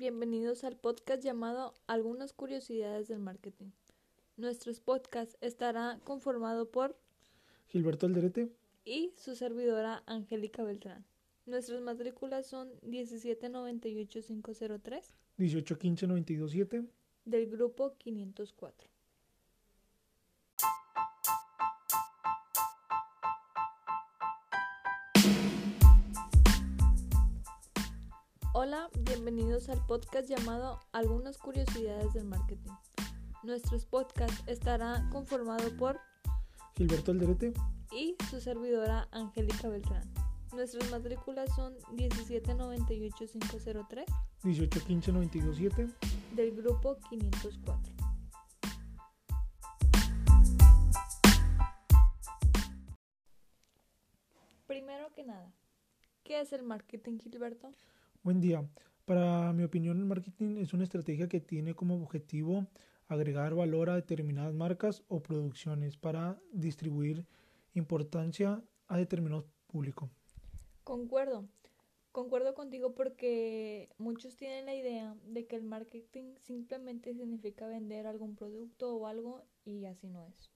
bienvenidos al podcast llamado Algunas curiosidades del marketing. Nuestro podcast estará conformado por Gilberto Alderete y su servidora Angélica Beltrán. Nuestras matrículas son 1798503 1815927 del grupo 504. Hola, bienvenidos al podcast llamado Algunas curiosidades del marketing. Nuestro podcast estará conformado por Gilberto Alderete y su servidora Angélica Beltrán. Nuestras matrículas son 1798503 1815927 del grupo 504. Primero que nada, ¿qué es el marketing, Gilberto? Buen día. Para mi opinión, el marketing es una estrategia que tiene como objetivo agregar valor a determinadas marcas o producciones para distribuir importancia a determinado público. Concuerdo. Concuerdo contigo porque muchos tienen la idea de que el marketing simplemente significa vender algún producto o algo y así no es.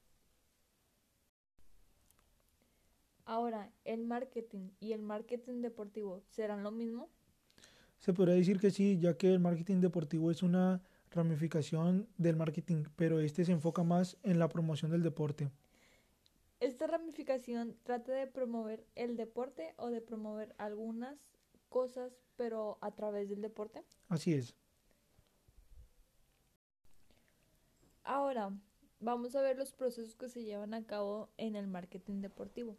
Ahora, ¿el marketing y el marketing deportivo serán lo mismo? Se podría decir que sí, ya que el marketing deportivo es una ramificación del marketing, pero este se enfoca más en la promoción del deporte. Esta ramificación trata de promover el deporte o de promover algunas cosas, pero a través del deporte. Así es. Ahora, vamos a ver los procesos que se llevan a cabo en el marketing deportivo.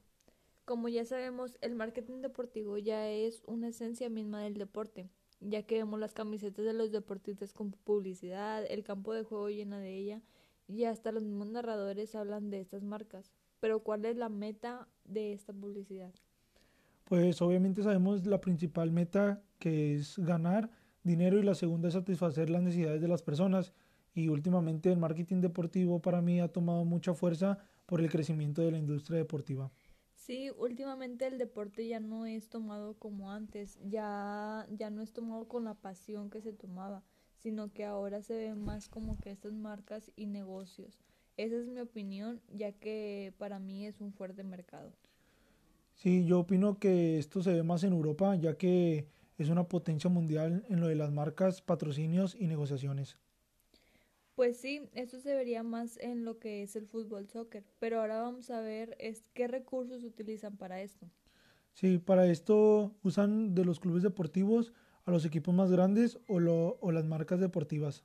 Como ya sabemos, el marketing deportivo ya es una esencia misma del deporte, ya que vemos las camisetas de los deportistas con publicidad, el campo de juego llena de ella, y hasta los mismos narradores hablan de estas marcas. Pero ¿cuál es la meta de esta publicidad? Pues obviamente sabemos la principal meta que es ganar dinero y la segunda es satisfacer las necesidades de las personas. Y últimamente el marketing deportivo para mí ha tomado mucha fuerza por el crecimiento de la industria deportiva. Sí, últimamente el deporte ya no es tomado como antes, ya, ya no es tomado con la pasión que se tomaba, sino que ahora se ve más como que estas marcas y negocios. Esa es mi opinión, ya que para mí es un fuerte mercado. Sí, yo opino que esto se ve más en Europa, ya que es una potencia mundial en lo de las marcas, patrocinios y negociaciones. Pues sí, eso se vería más en lo que es el fútbol soccer, pero ahora vamos a ver es qué recursos utilizan para esto. Sí, para esto usan de los clubes deportivos a los equipos más grandes o, lo, o las marcas deportivas.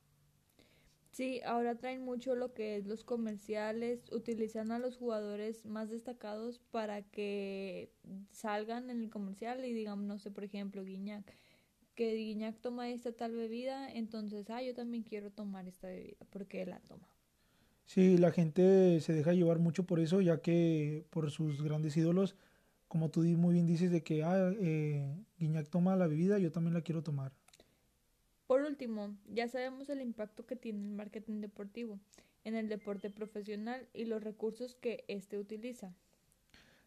Sí, ahora traen mucho lo que es los comerciales, utilizan a los jugadores más destacados para que salgan en el comercial y digamos, no sé, por ejemplo, Guiñac que Guiñac toma esta tal bebida, entonces, ah, yo también quiero tomar esta bebida porque él la toma. Sí, la gente se deja llevar mucho por eso, ya que por sus grandes ídolos, como tú muy bien dices, de que ah, eh, Guiñac toma la bebida, yo también la quiero tomar. Por último, ya sabemos el impacto que tiene el marketing deportivo en el deporte profesional y los recursos que éste utiliza.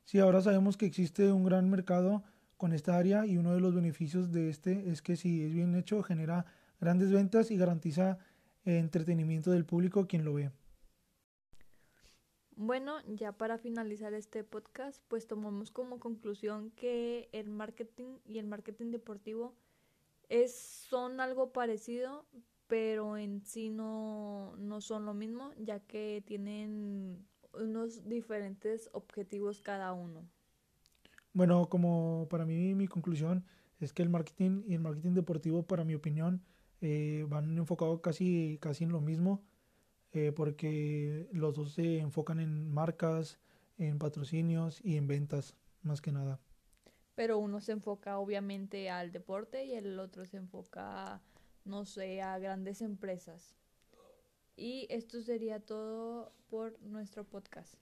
Sí, ahora sabemos que existe un gran mercado con esta área y uno de los beneficios de este es que si es bien hecho genera grandes ventas y garantiza entretenimiento del público quien lo ve. Bueno, ya para finalizar este podcast, pues tomamos como conclusión que el marketing y el marketing deportivo es, son algo parecido, pero en sí no, no son lo mismo, ya que tienen unos diferentes objetivos cada uno. Bueno, como para mí mi conclusión es que el marketing y el marketing deportivo, para mi opinión, eh, van enfocados casi, casi en lo mismo, eh, porque los dos se enfocan en marcas, en patrocinios y en ventas, más que nada. Pero uno se enfoca obviamente al deporte y el otro se enfoca, no sé, a grandes empresas. Y esto sería todo por nuestro podcast.